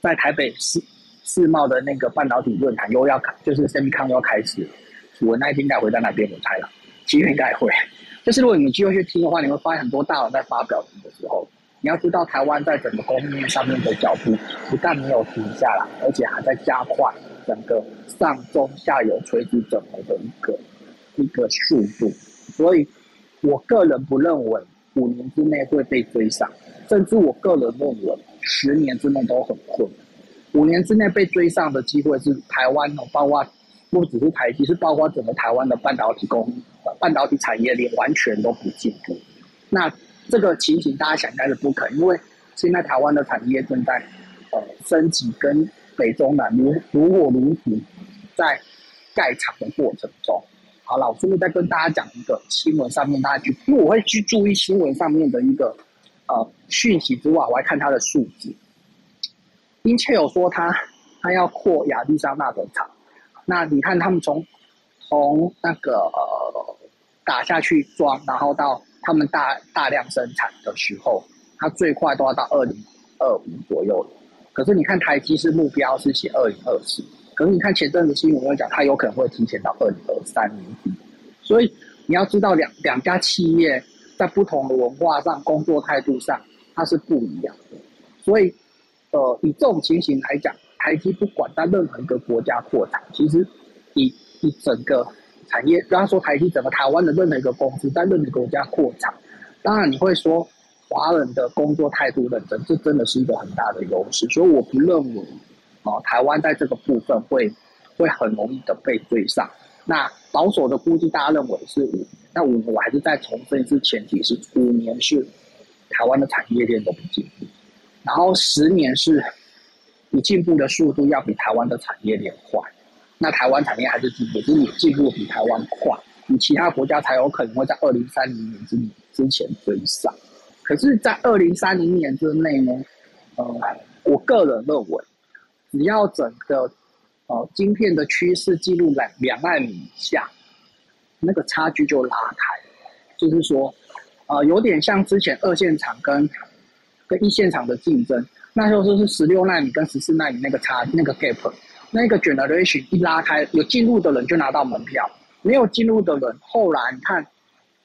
在台北世世贸的那个半导体论坛又要开，就是 Semicon 要开始了，我那一天应该会在那边我猜了，其实应该会。就是如果你们机会去听的话，你会发现很多大佬在发表的时候。你要知道，台湾在整个供应链上面的脚步不但没有停下来，而且还在加快整个上中下游垂直整合的一个一个速度。所以，我个人不认为五年之内会被追上，甚至我个人认为十年之内都很困难。五年之内被追上的机会是台湾哦，包括不只是台积，是包括整个台湾的半导体工半导体产业链完全都不进步。那。这个情形大家想应该是不可能，因为现在台湾的产业正在呃升级，跟北中南如如火如荼在盖厂的过程中。好了，我顺便再跟大家讲一个新闻上面，大家去，因为我会去注意新闻上面的一个呃讯息之外，我还看它的数字。英切有说他他要扩亚利桑那的厂，那你看他们从从那个打下去装，然后到。他们大大量生产的时候，它最快都要到二零二五左右了。可是你看台积是目标是写二零二四，可是你看前阵子新闻又讲，它有可能会提前到二零二三年底。所以你要知道，两两家企业在不同的文化上、工作态度上，它是不一样的。所以，呃，以这种情形来讲，台积不管在任何一个国家扩产，其实以以整个。产业，比方说台积整个台湾的任何一个公司在任何国家扩产，当然你会说华人的工作态度认真，这真的是一个很大的优势。所以我不认为啊，台湾在这个部分会会很容易的被追上。那保守的估计，大家认为是五。那五我还是再重申一次，前提是五年是台湾的产业链都不进步，然后十年是你进步的速度要比台湾的产业链快。那台湾产业还是进步，就是你进步比台湾快，你其他国家才有可能会在二零三零年之之前追上。可是，在二零三零年之内呢？呃，我个人认为，只要整个呃晶片的趋势进入两两万米以下，那个差距就拉开。就是说，呃，有点像之前二线厂跟跟一线厂的竞争，那时候是十六纳米跟十四纳米那个差那个 gap，那个 generation 一拉开，有进入的人就拿到门票，没有进入的人，后来你看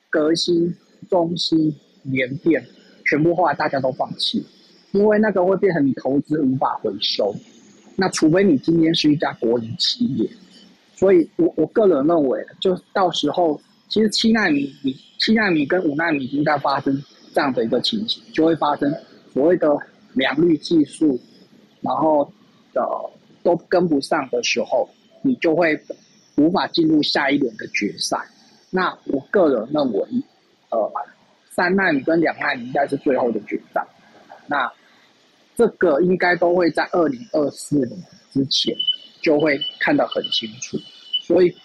革新、中兴、联电，全部后来大家都放弃，因为那个会变成你投资无法回收，那除非你今天是一家国营企业，所以我我个人认为，就到时候其实七纳米你。七纳米跟五纳米已经在发生这样的一个情形，就会发生所谓的良率技术，然后的都跟不上的时候，你就会无法进入下一轮的决赛。那我个人认为，呃，三纳米跟两纳米应该是最后的决战。那这个应该都会在二零二四年之前就会看得很清楚，所以。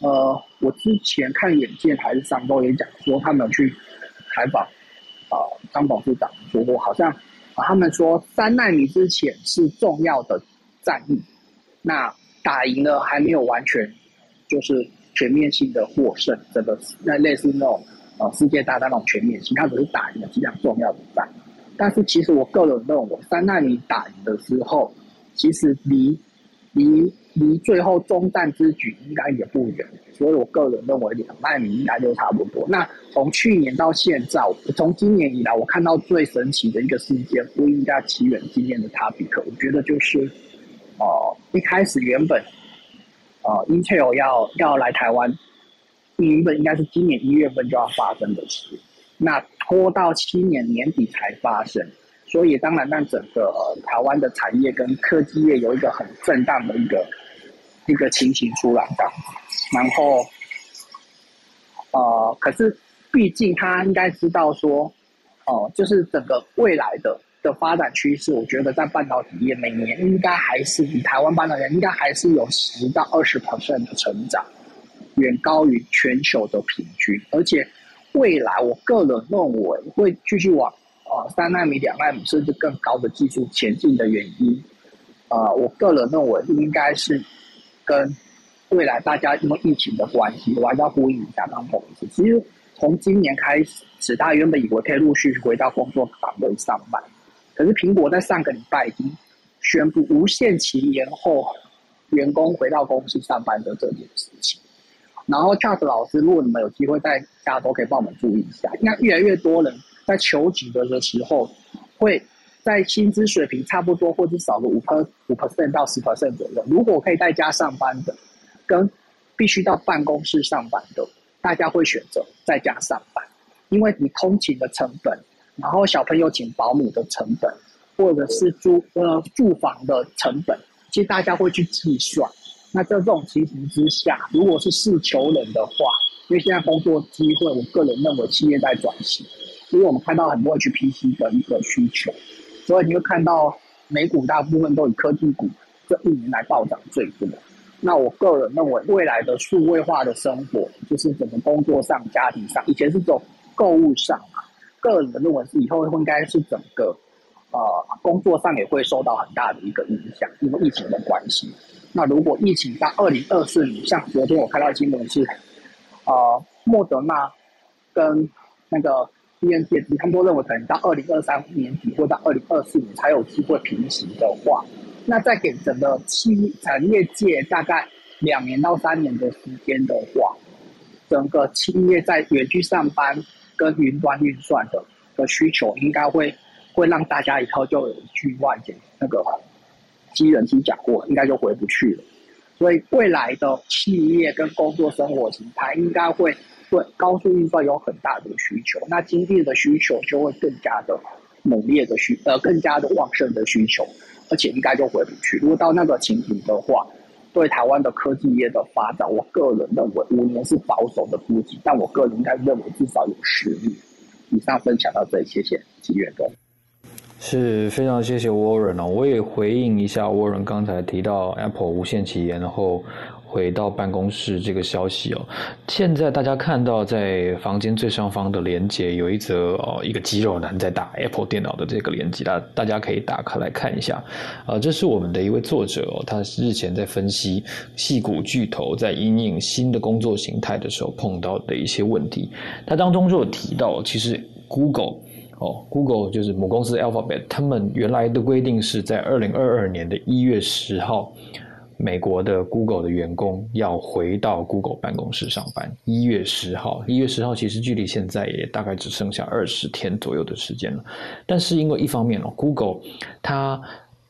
呃，我之前看眼见还是上周也讲说，他们去采访啊张董事长说过，好像啊他们说三纳米之前是重要的战役，那打赢了还没有完全就是全面性的获胜，这个那类似那种呃世界大战那种全面性，它只是打赢了几场重要的战。但是其实我个人认为，三纳米打赢的时候，其实离离。离最后中战之举应该也不远，所以我个人认为两纳米应该就差不多。那从去年到现在，从今年以来，我看到最神奇的一个事件，不应该起源今年的塔比克我觉得就是，哦，一开始原本，呃，Intel 要要来台湾，原本应该是今年一月份就要发生的事，那拖到七年年底才发生。所以当然让整个台湾的产业跟科技业有一个很震荡的一个。一个情形出来的，然后，呃，可是毕竟他应该知道说，哦，就是整个未来的的发展趋势，我觉得在半导体业每年应该还是以台湾半导体应该还是有十到二十 percent 的成长，远高于全球的平均，而且未来我个人认为会继续往啊三纳米、两纳米甚至更高的技术前进的原因，啊，我个人认为应该是。跟未来大家因为疫情的关系，我还要呼应一下刚同事。其实从今年开始，大家原本以为可以陆续回到工作岗位上班，可是苹果在上个礼拜已经宣布无限期延后员工回到公司上班的这件事情。然后 Charles 老师，如果你们有机会在家都可以帮我们注意一下，应该越来越多人在求职的时候会。在薪资水平差不多，或者少个五 per 五 percent 到十 percent 左右。如果可以在家上班的，跟必须到办公室上班的，大家会选择在家上班，因为你通勤的成本，然后小朋友请保姆的成本，或者是租呃住房的成本，其实大家会去计算。那在这种情形之下，如果是事求人的话，因为现在工作机会，我个人认为企业在转型，因为我们看到很多 HPC 的一个需求。所以你会看到美股大部分都以科技股这一年来暴涨最多。那我个人认为，未来的数位化的生活，就是整个工作上、家庭上，以前是走购物上嘛，个人认为是以后应该是整个呃工作上也会受到很大的一个影响，因为疫情的关系。那如果疫情到二零二四年，像昨天我看到新闻是，呃，莫德纳跟那个。电子，他们都认为可能到二零二三年底或到二零二四年才有机会平息的话，那再给整个企产业界大概两年到三年的时间的话，整个企业在远距上班跟云端运算的的需求，应该会会让大家以后就有一句话讲，那个机人机讲过，应该就回不去了。所以未来的企业跟工作生活形态应该会。对高速运算有很大的需求，那经济的需求就会更加的猛烈的需呃更加的旺盛的需求，而且应该就回不去。如果到那个情形的话，对台湾的科技业的发展，我个人认为五年是保守的估计，但我个人应该认为至少有十年。以上分享到这里，谢谢吉远哥。是非常谢谢 Warren 哦，我也回应一下 Warren 刚才提到 Apple 无限期延后。回到办公室这个消息哦，现在大家看到在房间最上方的连接有一则哦，一个肌肉男在打 Apple 电脑的这个连接，大大家可以打开来看一下。啊，这是我们的一位作者哦，他日前在分析戏骨巨头在应用新的工作形态的时候碰到的一些问题。他当中就有提到，其实 Google 哦，Google 就是母公司 Alphabet，他们原来的规定是在二零二二年的一月十号。美国的 Google 的员工要回到 Google 办公室上班。一月十号，一月十号其实距离现在也大概只剩下二十天左右的时间了。但是因为一方面哦，Google 它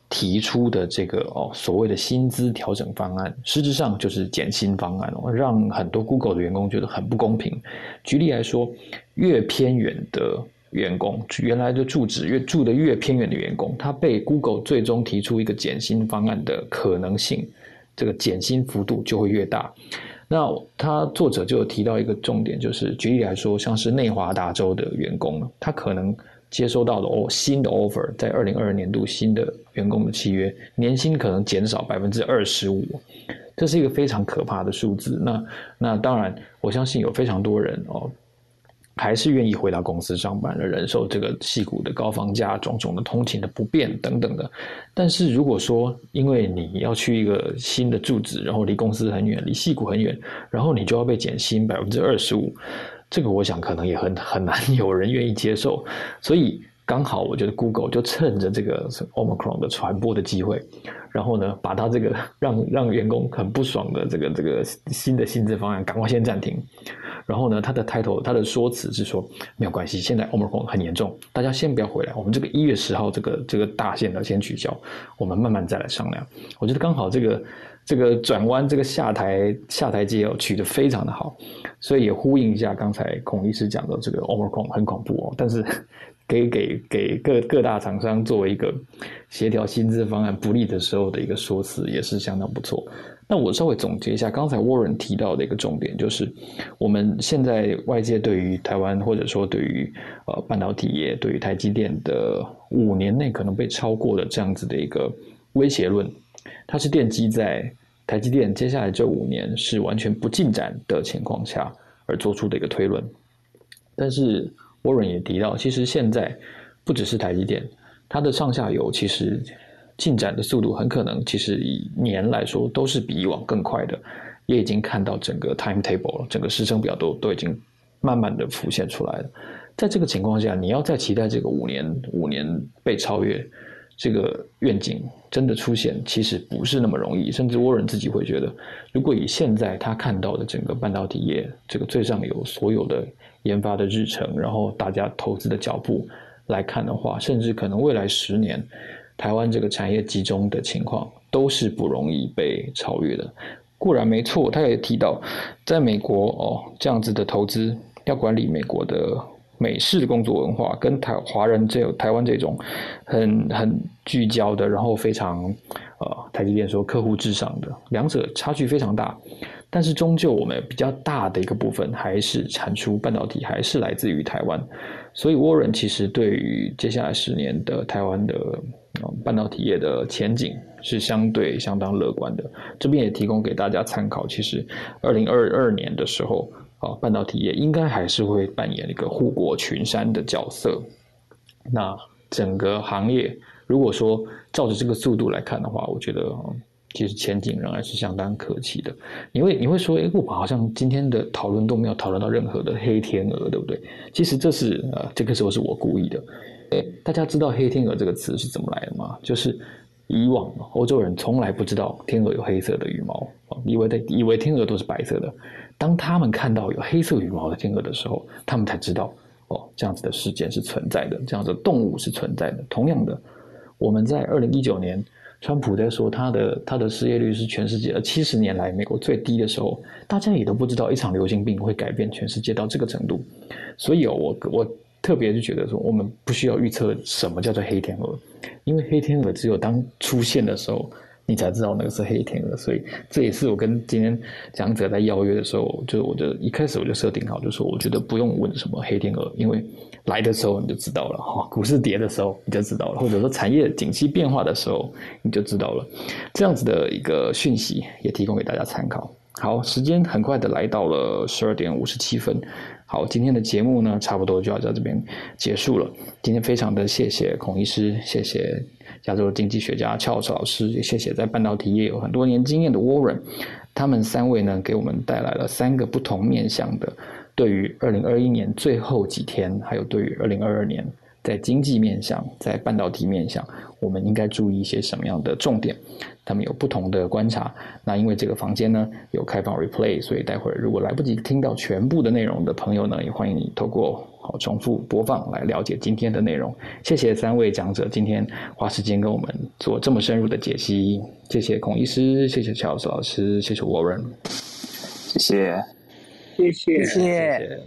提出的这个哦所谓的薪资调整方案，实质上就是减薪方案哦，让很多 Google 的员工觉得很不公平。举例来说，越偏远的。员工原来的住址越住的越偏远的员工，他被 Google 最终提出一个减薪方案的可能性，这个减薪幅度就会越大。那他作者就提到一个重点，就是举例来说，像是内华达州的员工，他可能接收到的哦新的 offer，在二零二二年度新的员工的契约，年薪可能减少百分之二十五，这是一个非常可怕的数字。那那当然，我相信有非常多人哦。还是愿意回到公司上班的，忍受这个细股的高房价、种种的通勤的不便等等的。但是如果说因为你要去一个新的住址，然后离公司很远，离细股很远，然后你就要被减薪百分之二十五，这个我想可能也很很难 有人愿意接受。所以刚好我觉得 Google 就趁着这个 Omicron 的传播的机会，然后呢，把它这个 让让员工很不爽的这个这个新的薪资方案赶快先暂停。然后呢，他的 title，他的说辞是说没有关系，现在 Omicron 很严重，大家先不要回来，我们这个一月十号这个这个大限呢先取消，我们慢慢再来商量。我觉得刚好这个这个转弯，这个下台下台阶哦取得非常的好，所以也呼应一下刚才孔医师讲的这个 Omicron 很恐怖哦，但是给给给各各大厂商作为一个协调薪资方案不利的时候的一个说辞，也是相当不错。那我稍微总结一下，刚才 Warren 提到的一个重点，就是我们现在外界对于台湾或者说对于呃半导体业、对于台积电的五年内可能被超过的这样子的一个威胁论，它是奠基在台积电接下来这五年是完全不进展的情况下而做出的一个推论。但是 Warren 也提到，其实现在不只是台积电，它的上下游其实。进展的速度很可能，其实以年来说都是比以往更快的，也已经看到整个 timetable 了，整个时程表都都已经慢慢的浮现出来了。在这个情况下，你要再期待这个五年五年被超越这个愿景真的出现，其实不是那么容易。甚至沃伦自己会觉得，如果以现在他看到的整个半导体业这个最上游所有的研发的日程，然后大家投资的脚步来看的话，甚至可能未来十年。台湾这个产业集中的情况都是不容易被超越的。固然没错，他也提到，在美国哦这样子的投资要管理美国的美式的工作文化，跟台华人这台湾这种很很聚焦的，然后非常呃台积电说客户至上的，两者差距非常大。但是终究我们比较大的一个部分还是产出半导体，还是来自于台湾。所以沃伦其实对于接下来十年的台湾的。半导体业的前景是相对相当乐观的，这边也提供给大家参考。其实，二零二二年的时候，啊，半导体业应该还是会扮演一个护国群山的角色。那整个行业，如果说照着这个速度来看的话，我觉得其实前景仍然是相当可期的。你会你会说，哎，我好像今天的讨论都没有讨论到任何的黑天鹅，对不对？其实这是呃，这个时候是我故意的。哎大家知道“黑天鹅”这个词是怎么来的吗？就是以往欧洲人从来不知道天鹅有黑色的羽毛以为的以为天鹅都是白色的。当他们看到有黑色羽毛的天鹅的时候，他们才知道哦，这样子的事件是存在的，这样子的动物是存在的。同样的，我们在二零一九年，川普在说他的他的失业率是全世界七十年来美国最低的时候，大家也都不知道一场流行病会改变全世界到这个程度。所以哦，我我。特别就觉得说，我们不需要预测什么叫做黑天鹅，因为黑天鹅只有当出现的时候，你才知道那个是黑天鹅。所以这也是我跟今天讲者在邀约的时候，就我就一开始我就设定好，就说我觉得不用问什么黑天鹅，因为来的时候你就知道了哈，股市跌的时候你就知道了，或者说产业景气变化的时候你就知道了，这样子的一个讯息也提供给大家参考。好，时间很快的来到了十二点五十七分。好，今天的节目呢，差不多就要在这边结束了。今天非常的谢谢孔医师，谢谢加州经济学家乔老师，也谢谢在半导体业有很多年经验的 Warren，他们三位呢，给我们带来了三个不同面向的，对于二零二一年最后几天，还有对于二零二二年。在经济面向，在半导体面向，我们应该注意一些什么样的重点？他们有不同的观察。那因为这个房间呢有开放 replay，所以待会儿如果来不及听到全部的内容的朋友呢，也欢迎你透过好重复播放来了解今天的内容。谢谢三位讲者今天花时间跟我们做这么深入的解析。谢谢孔医师，谢谢乔斯老师，谢谢 Warren，谢谢，谢谢，谢谢，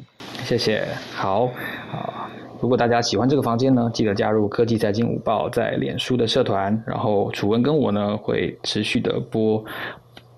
谢谢。好，好。如果大家喜欢这个房间呢，记得加入科技财经五报在脸书的社团，然后楚文跟我呢会持续的播。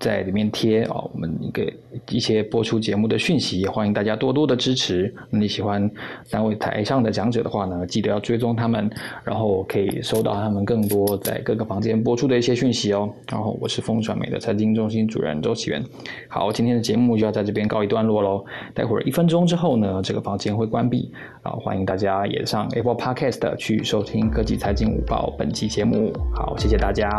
在里面贴啊，我们一个一些播出节目的讯息，欢迎大家多多的支持。那你喜欢三位台上的讲者的话呢，记得要追踪他们，然后可以收到他们更多在各个房间播出的一些讯息哦。然后我是风传媒的财经中心主任周启源。好，今天的节目就要在这边告一段落喽。待会儿一分钟之后呢，这个房间会关闭。啊，欢迎大家也上 Apple Podcast 去收听科技财经午报本期节目。好，谢谢大家。